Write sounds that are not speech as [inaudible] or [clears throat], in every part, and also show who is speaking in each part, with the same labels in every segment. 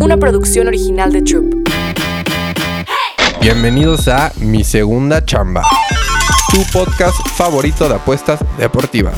Speaker 1: una producción original de Troop.
Speaker 2: Bienvenidos a Mi Segunda Chamba, tu podcast favorito de apuestas deportivas.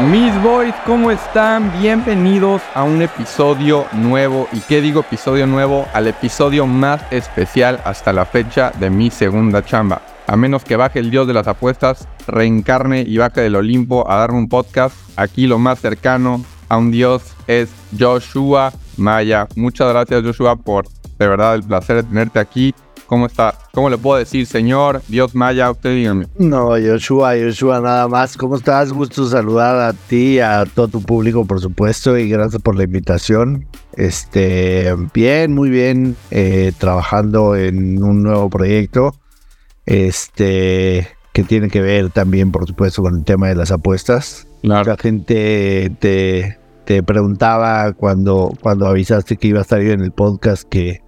Speaker 2: Mis boys, ¿cómo están? Bienvenidos a un episodio nuevo. ¿Y qué digo episodio nuevo? Al episodio más especial hasta la fecha de Mi Segunda Chamba. A menos que baje el dios de las apuestas, reencarne y baje del Olimpo a darme un podcast, aquí lo más cercano a un dios es Joshua Maya. Muchas gracias Joshua por de verdad el placer de tenerte aquí. ¿Cómo está? ¿Cómo le puedo decir, señor Dios Maya? Usted dígame.
Speaker 3: No, Joshua, Joshua, nada más. ¿Cómo estás? Gusto saludar a ti, a todo tu público, por supuesto, y gracias por la invitación. Este, bien, muy bien, eh, trabajando en un nuevo proyecto, este, que tiene que ver también, por supuesto, con el tema de las apuestas. La gente te, te preguntaba cuando, cuando avisaste que iba a estar en el podcast que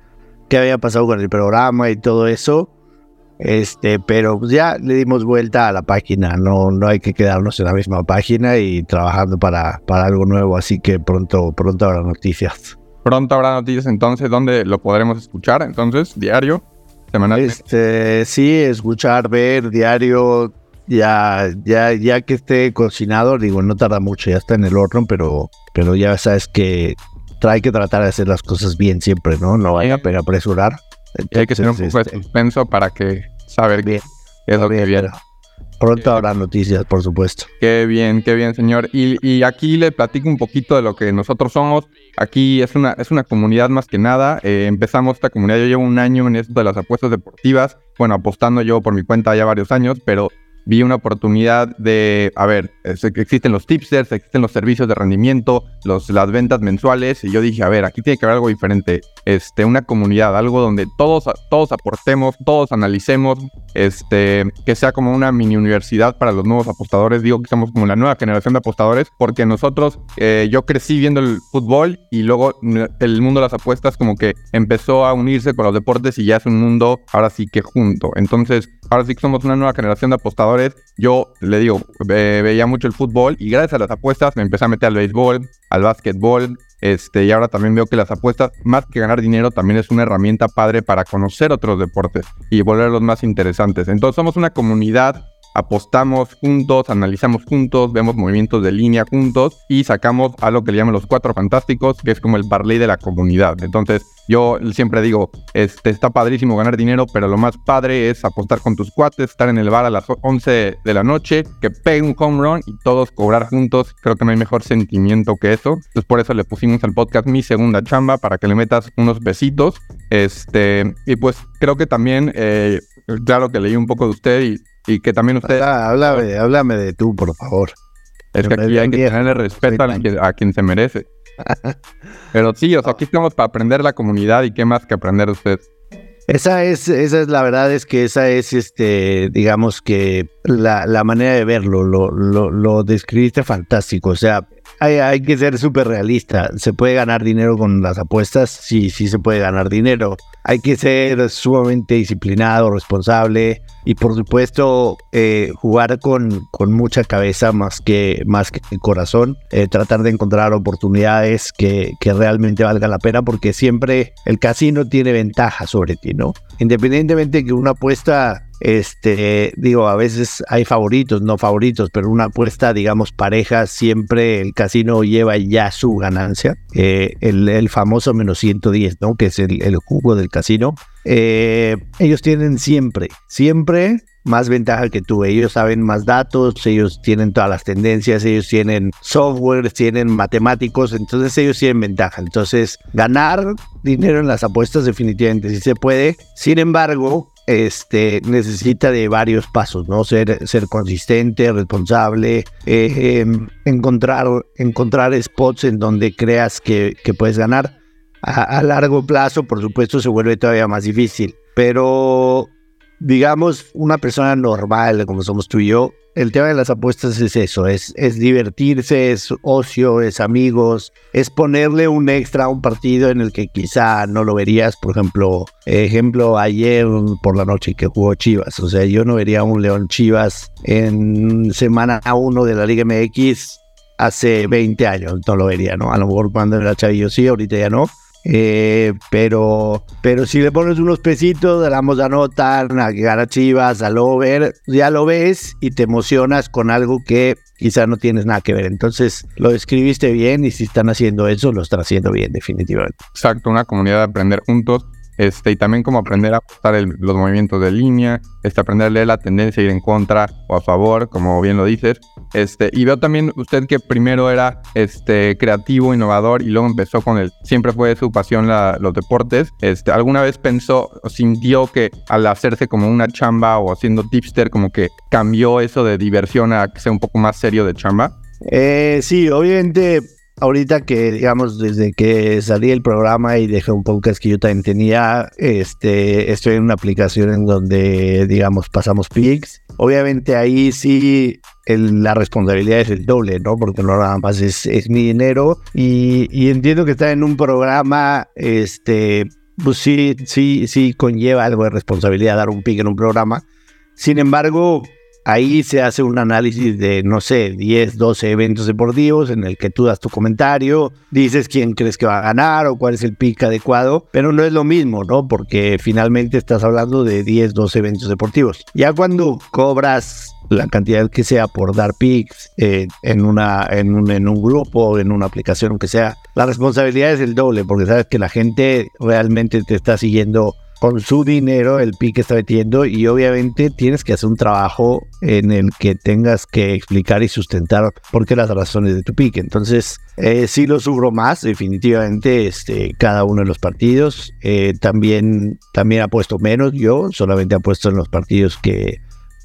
Speaker 3: qué había pasado con el programa y todo eso. Este, pero ya le dimos vuelta a la página, no, no hay que quedarnos en la misma página y trabajando para, para algo nuevo, así que pronto, pronto habrá noticias.
Speaker 2: Pronto habrá noticias entonces, ¿dónde lo podremos escuchar? Entonces, diario, semanalmente.
Speaker 3: Este, sí, escuchar, ver, diario, ya, ya, ya que esté cocinado, digo, no tarda mucho, ya está en el horno, pero, pero ya sabes que hay que tratar de hacer las cosas bien siempre, ¿no? No vaya a apresurar.
Speaker 2: hay que tener un poco de este, suspenso para que saber bien qué es lo que viene.
Speaker 3: Pronto habrá noticias, por supuesto.
Speaker 2: Qué bien, qué bien, señor. Y, aquí le platico un poquito de lo que nosotros somos. Aquí es una, es una comunidad más que nada. Eh, empezamos esta comunidad, yo llevo un año en esto de las apuestas deportivas. Bueno, apostando yo por mi cuenta ya varios años, pero vi una oportunidad de, a ver, existen los tipsters, existen los servicios de rendimiento, los, las ventas mensuales, y yo dije, a ver, aquí tiene que haber algo diferente, este, una comunidad, algo donde todos, todos aportemos, todos analicemos, este, que sea como una mini universidad para los nuevos apostadores, digo que somos como la nueva generación de apostadores, porque nosotros, eh, yo crecí viendo el fútbol y luego el mundo de las apuestas como que empezó a unirse con los deportes y ya es un mundo ahora sí que junto, entonces, ahora sí que somos una nueva generación de apostadores, yo le digo, veía mucho el fútbol y gracias a las apuestas me empecé a meter al béisbol, al básquetbol, este, y ahora también veo que las apuestas, más que ganar dinero, también es una herramienta padre para conocer otros deportes y volverlos más interesantes. Entonces somos una comunidad apostamos juntos, analizamos juntos, vemos movimientos de línea juntos y sacamos algo que le llaman los cuatro fantásticos, que es como el parlay de la comunidad. Entonces, yo siempre digo, este, está padrísimo ganar dinero, pero lo más padre es apostar con tus cuates, estar en el bar a las 11 de la noche, que pegue un home run y todos cobrar juntos. Creo que no hay mejor sentimiento que eso. Entonces, por eso le pusimos al podcast mi segunda chamba para que le metas unos besitos. Este, y pues creo que también, eh, claro que leí un poco de usted y y que también usted...
Speaker 3: Háblame, háblame de tú, por favor.
Speaker 2: Es que aquí hay que tenerle respeto a, quien se merece. [laughs] Pero sí, o sea, aquí estamos para aprender la comunidad y qué más que aprender usted.
Speaker 3: Esa es, esa es la verdad, es que esa es, este, digamos que la, la manera de verlo, lo, lo, lo describiste fantástico. O sea, hay, hay que ser súper realista. ¿Se puede ganar dinero con las apuestas? Sí, sí se puede ganar dinero. Hay que ser sumamente disciplinado, responsable y por supuesto eh, jugar con, con, mucha cabeza más que, más que corazón. Eh, tratar de encontrar oportunidades que, que realmente valgan la pena porque siempre el casino tiene ventaja sobre ti, ¿no? Independientemente de que una apuesta este, digo, a veces hay favoritos, no favoritos, pero una apuesta, digamos, pareja, siempre el casino lleva ya su ganancia. Eh, el, famoso menos 110, ¿no? Que es el, jugo del casino. Eh, ellos tienen siempre, siempre más ventaja que tú. Ellos saben más datos, ellos tienen todas las tendencias, ellos tienen software, tienen matemáticos, entonces ellos tienen ventaja. Entonces, ganar dinero en las apuestas definitivamente sí se puede. Sin embargo, este, necesita de varios pasos, ¿no? Ser, ser consistente, responsable, eh, em, encontrar, encontrar spots en donde creas que, puedes ganar. A, largo plazo, por supuesto, se vuelve todavía más difícil, pero digamos, una persona normal como somos tú y yo, el tema de las apuestas es eso, es, divertirse, es ocio, es amigos, es ponerle un extra a un partido en el que quizá no lo verías, por ejemplo, ejemplo ayer por la noche que jugó Chivas, o sea, yo no vería un León Chivas en semana 1 de la Liga MX hace 20 años, no lo vería, ¿no? A lo mejor cuando era chavillo sí, ahorita ya no, Eh, pero, pero si le pones unos pesitos, damos a notar, a ganar Chivas, al over, ya lo ves y te emocionas con algo que quizá no tienes nada que ver. Entonces lo escribiste bien y si están haciendo eso, lo están haciendo bien, definitivamente.
Speaker 2: Exacto, una comunidad de aprender juntos. Este, y también como aprender a ajustar los movimientos de línea, este, aprender a leer la tendencia, ir en contra o a favor, como bien lo dices. Este, y veo también usted que primero era este, creativo, innovador y luego empezó con el, siempre fue su pasión los deportes. Este, ¿Alguna vez pensó o sintió que al hacerse como una chamba o haciendo tipster como que cambió eso de diversión a que sea un poco más serio de chamba?
Speaker 3: Eh, sí, obviamente ahorita que, digamos, desde que salí del programa y dejé un podcast que yo también tenía, este, estoy en una aplicación en donde, digamos, pasamos pics. Obviamente ahí sí la responsabilidad es el doble, ¿no? Porque no nada más es, mi dinero. Y, entiendo que está en un programa, este, pues sí, sí, sí conlleva algo de responsabilidad dar un pick en un programa. Sin embargo, Ahí se hace un análisis de, no sé, 10, 12 eventos deportivos en el que tú das tu comentario, dices quién crees que va a ganar o cuál es el pick adecuado, pero no es lo mismo, ¿no? Porque finalmente estás hablando de 10, 12 eventos deportivos. Ya cuando cobras la cantidad que sea por dar picks eh, en, una, en, un, en un grupo, en una aplicación, aunque sea, la responsabilidad es el doble, porque sabes que la gente realmente te está siguiendo con su dinero el pique está metiendo y obviamente tienes que hacer un trabajo en el que tengas que explicar y sustentar por qué las razones de tu pique. Entonces, eh, sí lo sufro más, definitivamente, este, cada uno de los partidos. Eh, también, también puesto menos yo, solamente puesto en los partidos que,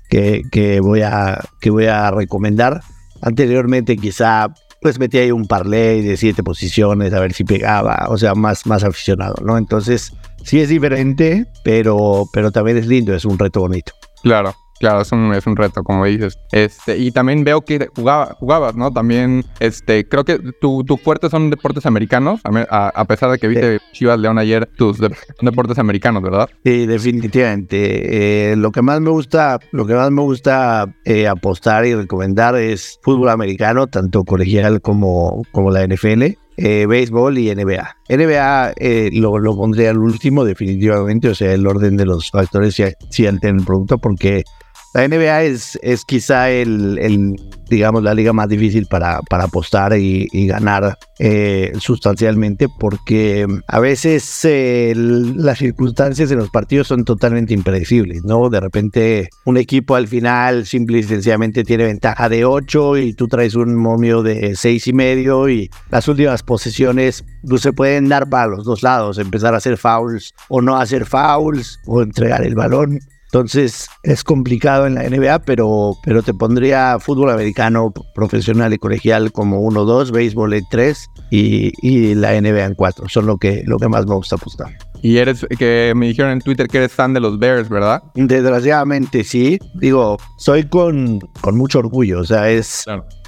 Speaker 3: que, que, voy a, que voy a recomendar. Anteriormente quizá pues metí ahí un parlay de siete posiciones a ver si pegaba, o sea, más, más aficionado, ¿no? Entonces, sí es diferente, pero, pero también es lindo, es un reto bonito.
Speaker 2: Claro. Claro, es un, es un reto, como dices. Este, y también veo que jugaba, jugabas, ¿no? También, este, creo que tu, tu fuerte son deportes americanos, a, pesar de que viste Chivas León ayer, tus deportes americanos, ¿verdad?
Speaker 3: Sí, definitivamente. Eh, lo que más me gusta, lo que más me gusta eh, apostar y recomendar es fútbol americano, tanto colegial como, como la NFL. Eh, béisbol y NBA. NBA eh, lo, lo, pondría al último definitivamente, o sea, el orden de los factores si, si el producto, porque la NBA es, es quizá el, digamos, la liga más difícil para, para apostar y, ganar eh, sustancialmente porque a veces las circunstancias en los partidos son totalmente impredecibles, ¿no? De repente un equipo al final simple y sencillamente tiene ventaja de 8 y tú traes un momio de seis y medio y las últimas posesiones pues, se pueden dar para los dos lados, empezar a hacer fouls o no hacer fouls o entregar el balón. Entonces es complicado en la NBA, pero, pero te pondría fútbol americano profesional y colegial como 1-2, béisbol en 3 y, y, la NBA en 4. Son lo que, lo que más me gusta apostar.
Speaker 2: Y eres, que me dijeron en Twitter que eres fan de los Bears, ¿verdad?
Speaker 3: Desgraciadamente sí. Digo, soy con, con mucho orgullo. O sea, es,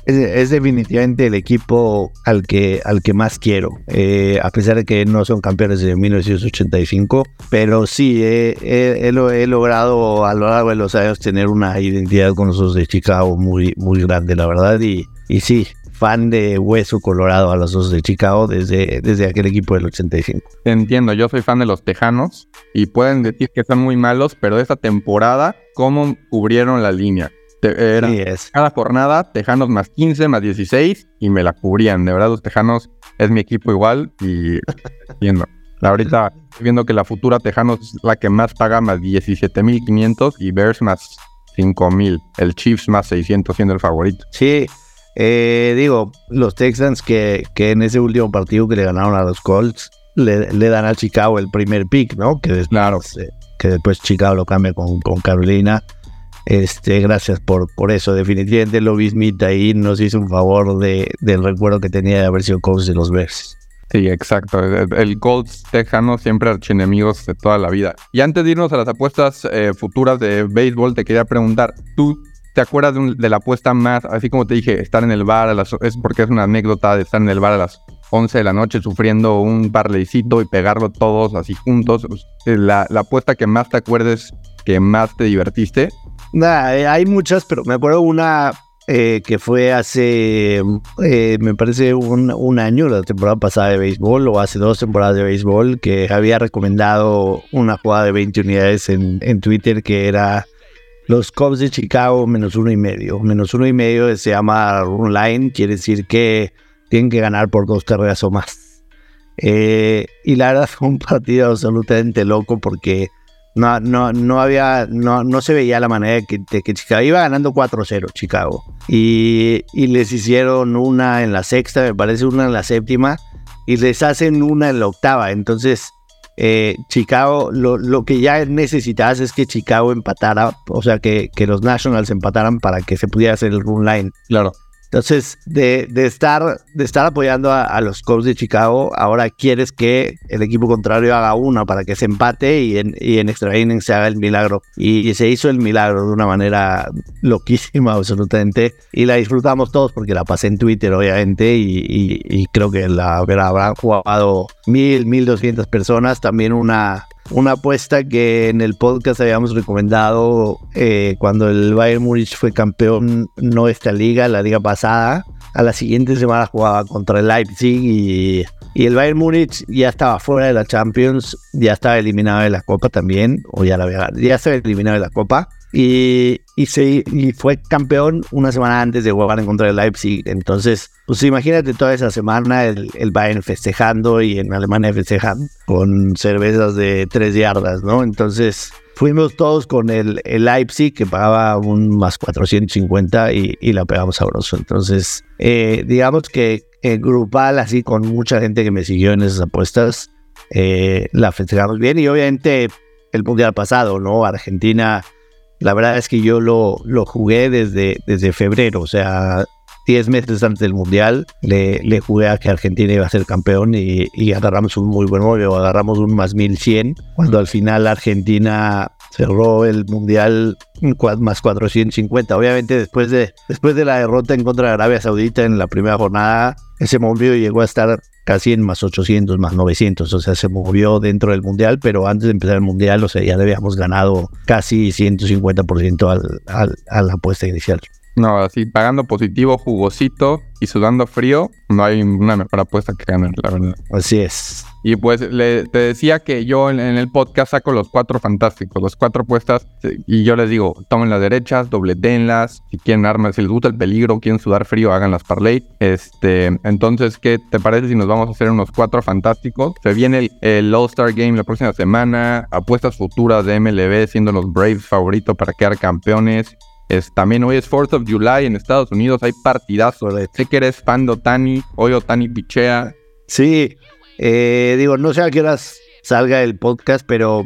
Speaker 3: es, definitivamente el equipo al que, al que más quiero, eh, a pesar de que no son campeones de 1985, pero sí, he, logrado a lo largo de los años tener una identidad con los de Chicago muy, muy grande, la verdad, y, y sí, fan de Hueso Colorado a los dos de Chicago desde, desde aquel equipo del 85.
Speaker 2: entiendo, yo soy fan de los Tejanos y pueden decir que son muy malos, pero esta temporada, ¿cómo cubrieron la línea? Era cada jornada, Tejanos más 15, más 16 y me la cubrían. De verdad, los Tejanos es mi equipo igual y [laughs] viendo. Ahorita viendo que la futura Tejanos es la que más paga, más 17.500 y Bears más 5.000. El Chiefs más 600 siendo el favorito.
Speaker 3: Sí, eh, digo, los Texans que, que en ese último partido que le ganaron a los Colts le, dan al Chicago el primer pick, ¿no? Que después, claro. que después Chicago lo cambia con, con Carolina. Este, gracias por, por eso. Definitivamente Lobby Smith ahí nos hizo un favor de, del recuerdo que tenía de haber sido coach de los Bears.
Speaker 2: Sí, exacto. El, Colts Tejano siempre archienemigos de toda la vida. Y antes de irnos a las apuestas eh, futuras de béisbol, te quería preguntar, ¿tú te acuerdas de, la apuesta más, así como te dije, estar en el bar a las, es porque es una anécdota de estar en el bar a las 11 de la noche sufriendo un parleycito y pegarlo todos así juntos? La, la apuesta que más te acuerdes, que más te divertiste,
Speaker 3: Nah, eh, hay muchas, pero me acuerdo una eh, que fue hace, eh, me parece, un, año, la temporada pasada de béisbol, o hace dos temporadas de béisbol, que había recomendado una jugada de 20 unidades en, en Twitter que era los Cubs de Chicago menos uno y medio. Menos uno y medio se llama run line, quiere decir que tienen que ganar por dos carreras o más. Eh, y la verdad fue un partido absolutamente loco porque no, no, no había, no, no se veía la manera de que, que Chicago iba ganando 4-0 Chicago. Y, y, les hicieron una en la sexta, me parece una en la séptima, y les hacen una en la octava. Entonces, eh, Chicago, lo, lo, que ya necesitabas es que Chicago empatara, o sea, que, que los Nationals empataran para que se pudiera hacer el run line.
Speaker 2: Claro.
Speaker 3: Entonces, de, de, estar, de estar apoyando a, los Cubs de Chicago, ahora quieres que el equipo contrario haga una para que se empate y en, y en extra innings se haga el milagro. Y, se hizo el milagro de una manera loquísima, absolutamente. Y la disfrutamos todos porque la pasé en Twitter, obviamente, y, y creo que la habrán jugado mil, mil doscientas personas. También una, una apuesta que en el podcast habíamos recomendado eh, cuando el Bayern Múnich fue campeón, no esta liga, la liga pasada. A la siguiente semana jugaba contra el Leipzig y, y el Bayern Múnich ya estaba fuera de la Champions, ya estaba eliminado de la Copa también, o ya la había, ya estaba eliminado de la Copa. Y, y, se, y fue campeón una semana antes de jugar en contra del Leipzig. Entonces, pues imagínate toda esa semana el, el Bayern festejando y en Alemania festejan con cervezas de tres yardas, ¿no? Entonces, fuimos todos con el, el Leipzig que pagaba un más 450 y, y la pegamos sabroso. Entonces, eh, digamos que eh, grupal, así con mucha gente que me siguió en esas apuestas, eh, la festejamos bien y obviamente el mundial pasado, ¿no? Argentina la verdad es que yo lo, lo jugué desde, desde febrero, o sea, 10 meses antes del Mundial, le, le, jugué a que Argentina iba a ser campeón y, y agarramos un muy buen móvil, agarramos un más 1100, cuando al final Argentina cerró el Mundial más 450. Obviamente después de, después de la derrota en contra de Arabia Saudita en la primera jornada, ese móvil llegó a estar casi en más 800, más 900, o sea, se movió dentro del Mundial, pero antes de empezar el Mundial, o sea, ya le habíamos ganado casi 150% al, al, a la apuesta inicial.
Speaker 2: No, así pagando positivo, jugosito y sudando frío, no hay una mejor apuesta que ganar, la verdad.
Speaker 3: Así es.
Speaker 2: Y pues te decía que yo en, el podcast saco los cuatro fantásticos, los cuatro apuestas, y yo les digo, tomen las derechas, dobletenlas, si quieren armas, si les gusta el peligro, quieren sudar frío, hagan las parlay. Este, entonces, ¿qué te parece si nos vamos a hacer unos cuatro fantásticos? Se viene el, All-Star Game la próxima semana, apuestas futuras de MLB, siendo los Braves favoritos para quedar campeones. Es, también hoy es 4th of July en Estados Unidos, hay partidazos. Sé que eres fan de Otani, hoy Otani pichea.
Speaker 3: Sí, eh, digo, no sé a qué horas salga el podcast, pero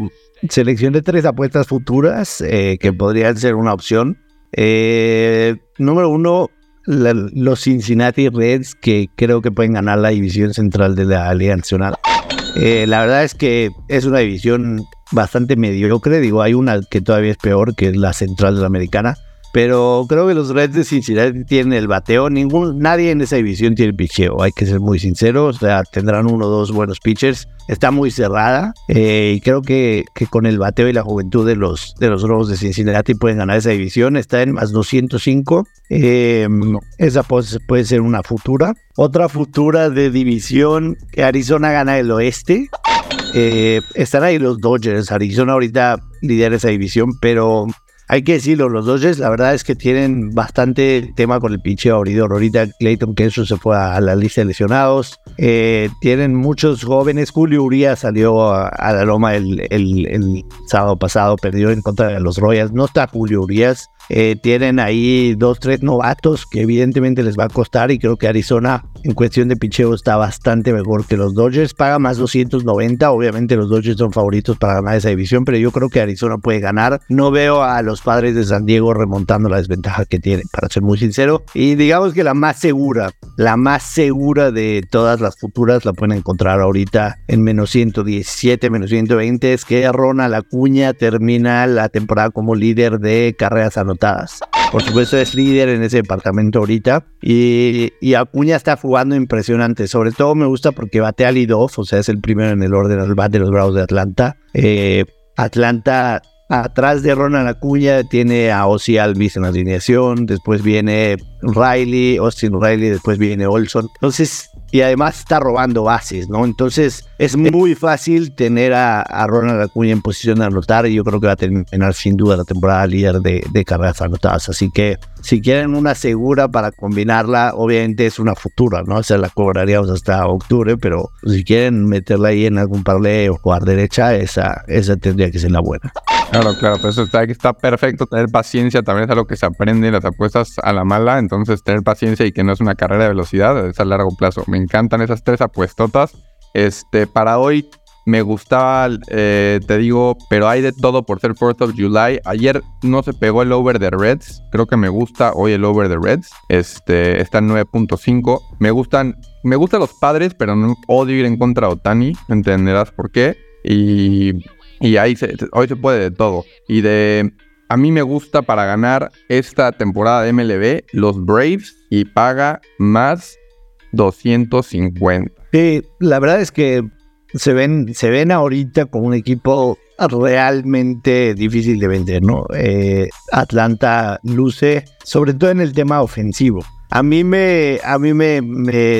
Speaker 3: seleccioné tres apuestas futuras eh, que podrían ser una opción. Eh, número uno, los Cincinnati Reds, que creo que pueden ganar la división central de la Liga Nacional. la verdad es que es una división bastante mediocre. Digo, hay una que todavía es peor, que es la central de la americana. Pero creo que los Reds de Cincinnati tienen el bateo. Ningún, nadie en esa división tiene picheo, hay que ser muy sinceros. O sea, tendrán uno o dos buenos pitchers. Está muy cerrada. Eh, y creo que, que, con el bateo y la juventud de los, de los Rojos de Cincinnati pueden ganar esa división. Está en más 205. Eh, no. Esa puede, puede ser una futura. Otra futura de división. Arizona gana el oeste. Eh, están ahí los Dodgers. Arizona ahorita lidera esa división, pero hay que decirlo, los Dodgers la verdad es que tienen bastante tema con el pinche abridor. Ahorita Clayton Kershaw se fue a la lista de lesionados. Eh, tienen muchos jóvenes. Julio Urias salió a, la loma el, el, sábado pasado, perdió en contra de los Royals. No está Julio Urias. Eh, tienen ahí dos, tres novatos que evidentemente les va a costar y creo que Arizona en cuestión de picheo está bastante mejor que los Dodgers. Paga más 290. Obviamente los Dodgers son favoritos para ganar esa división, pero yo creo que Arizona puede ganar. No veo a los padres de San Diego remontando la desventaja que tienen, para ser muy sincero. Y digamos que la más segura, la más segura de todas las futuras la pueden encontrar ahorita en menos 117, menos 120. Es que Ronald Acuña termina la temporada como líder de carreras anotadas. Por supuesto es líder en ese departamento ahorita y, Acuña está jugando impresionante. Sobre todo me gusta porque batea al lead-off, o sea, es el primero en el orden al bat de los Bravos de Atlanta. Eh, Atlanta atrás de Ronald Acuña tiene a Ozzy Alvis en la alineación, después viene Riley, Austin Riley, después viene Olson. Entonces, y además está robando bases, ¿no? Entonces es muy fácil tener a, Ronald Acuña en posición de anotar y yo creo que va a terminar sin duda la temporada líder de, de carreras anotadas. Así que si quieren una segura para combinarla, obviamente es una futura, ¿no? O sea, la cobraríamos hasta octubre, pero si quieren meterla ahí en algún parlay o jugar derecha, esa, esa tendría que ser la buena.
Speaker 2: Claro, claro, pues eso está, está perfecto. Tener paciencia también es algo que se aprende en las apuestas a la mala. Entonces, tener paciencia y que no es una carrera de velocidad, es a largo plazo. Me encantan esas tres apuestotas. Este, para hoy me gustaba, eh, te digo, pero hay de todo por ser 4th of July. Ayer no se pegó el over de Reds. Creo que me gusta hoy el over de Reds. Este, está en 9.5. Me gustan, me gustan los padres, pero no odio ir en contra de Otani. Entenderás por qué. Y y ahí se, hoy se puede de todo. Y de. A mí me gusta para ganar esta temporada de MLB los Braves y paga más 250.
Speaker 3: Sí, la verdad es que se ven, se ven ahorita como un equipo realmente difícil de vender, ¿no? Eh, Atlanta luce, sobre todo en el tema ofensivo. A mí me, a mí me,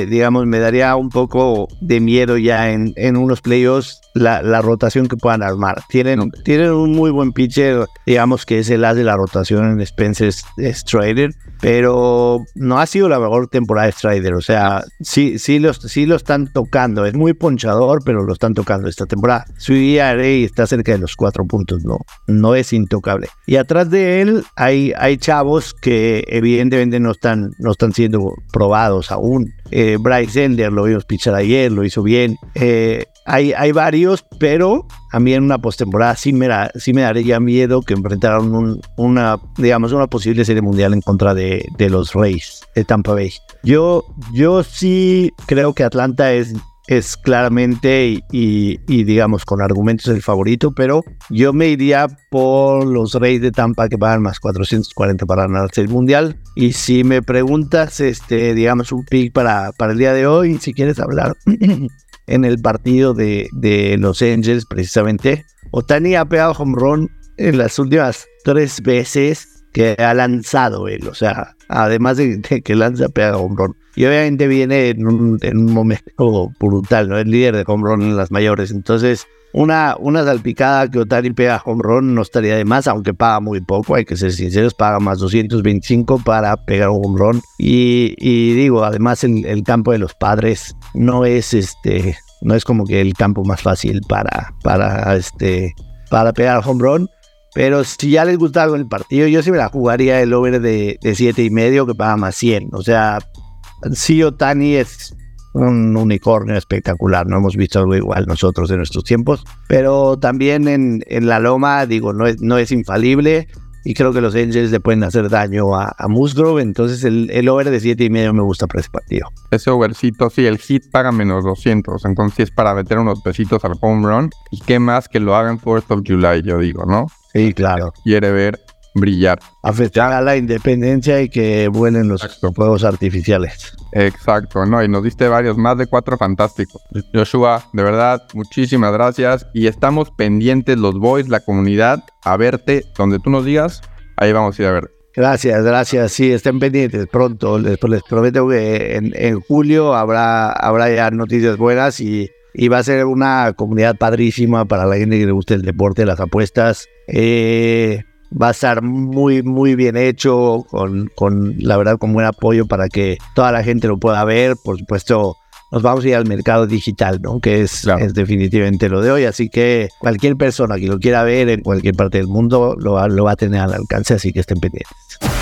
Speaker 3: digamos, me daría un poco de miedo ya en, en unos playoffs la, la, rotación que puedan armar. Tienen, tienen un muy buen pitcher, digamos que es el as de la rotación en Spencer Strider, pero no ha sido la mejor temporada de Strider. O sea, sí, sí, los, sí lo están tocando. Es muy ponchador, pero lo están tocando esta temporada. Su ERA está cerca de los cuatro puntos, no, no es intocable. Y atrás de él hay, hay chavos que evidentemente no están, no están siendo probados aún. Eh, Bryce Ender lo vimos pichar ayer, lo hizo bien. Eh, hay, hay varios, pero a mí en una postemporada sí me, sí me daría miedo que enfrentaran una, digamos, una posible serie mundial en contra de, de los Rays de Tampa Bay. Yo, yo sí creo que Atlanta es es claramente y, digamos con argumentos el favorito, pero yo me iría por los Reyes de Tampa que pagan más 440 para ganarse el Mundial. Y si me preguntas, este, digamos, un pick para, para el día de hoy, si quieres hablar [clears throat] en el partido de, de Los Angels, precisamente. Otani ha pegado home run en las últimas tres veces que ha lanzado él. O sea, además de, que lanza, pega home run. Y obviamente viene en un, en un momento brutal, ¿no? Es líder de home run en las mayores. Entonces, una, una salpicada que Otani pega home run no estaría de más, aunque paga muy poco, hay que ser sinceros, paga más 225 para pegar un home run. Y, y digo, además el, el, campo de los padres no es este, no es como que el campo más fácil para, para este, para pegar home run. Pero si ya les gusta algo en el partido, yo sí me la jugaría el over de, de 7 y medio que paga más 100. O sea, sí Otani es un unicornio espectacular. No hemos visto algo igual nosotros en nuestros tiempos. Pero también en, en la loma, digo, no es, no es infalible. Y creo que los Angels le pueden hacer daño a, a Musgrove. Entonces el, el over de 7 y medio me gusta para ese partido.
Speaker 2: Ese overcito, sí, el hit paga menos 200. Entonces es para meter unos pesitos al home run. Y qué más que lo hagan 4th of July, yo digo, ¿no?
Speaker 3: Sí, claro.
Speaker 2: Quiere ver brillar.
Speaker 3: Afectar a la independencia y que vuelen los fuegos artificiales.
Speaker 2: Exacto, no, y nos diste varios, más de cuatro fantásticos. Joshua, de verdad, muchísimas gracias. Y estamos pendientes los boys, la comunidad, a verte donde tú nos digas. Ahí vamos a ir a ver.
Speaker 3: Gracias, gracias. Sí, estén pendientes pronto. Les, les prometo que en, en, julio habrá, habrá ya noticias buenas y, y, va a ser una comunidad padrísima para la gente que le guste el deporte, las apuestas. Eh, va a estar muy, muy bien hecho, con, con, la verdad, con buen apoyo para que toda la gente lo pueda ver. Por supuesto, nos vamos a ir al mercado digital, ¿no? Que es, es definitivamente lo de hoy. Así que cualquier persona que lo quiera ver en cualquier parte del mundo lo, lo va a tener al alcance, así que estén pendientes.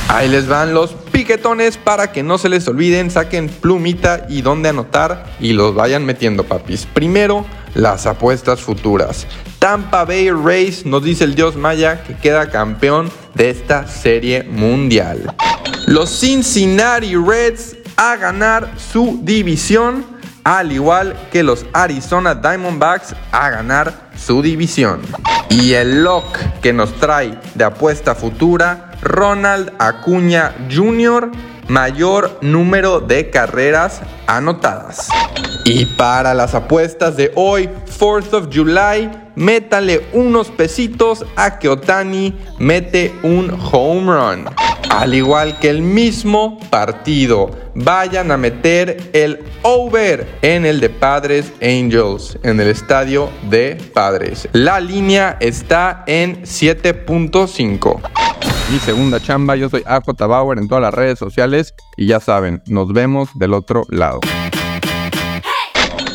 Speaker 2: Ahí les van los piquetones para que no se les olviden, saquen plumita y donde anotar y los vayan metiendo, papis. Primero, las apuestas futuras. Tampa Bay Rays nos dice el dios Maya que queda campeón de esta serie mundial. Los Cincinnati Reds a ganar su división, al igual que los Arizona Diamondbacks a ganar su división. Y el lock que nos trae de apuesta futura, Ronald Acuña Jr., mayor número de carreras anotadas. Y para las apuestas de hoy, 4th of July, métanle unos pesitos a que Otani mete un home run. Al igual que el mismo partido, vayan a meter el over en el de Padres Angels, en el estadio de Padres. La línea está en 7.5. Mi segunda chamba, yo soy AJ Bauer en todas las redes sociales y ya saben, nos vemos del otro lado.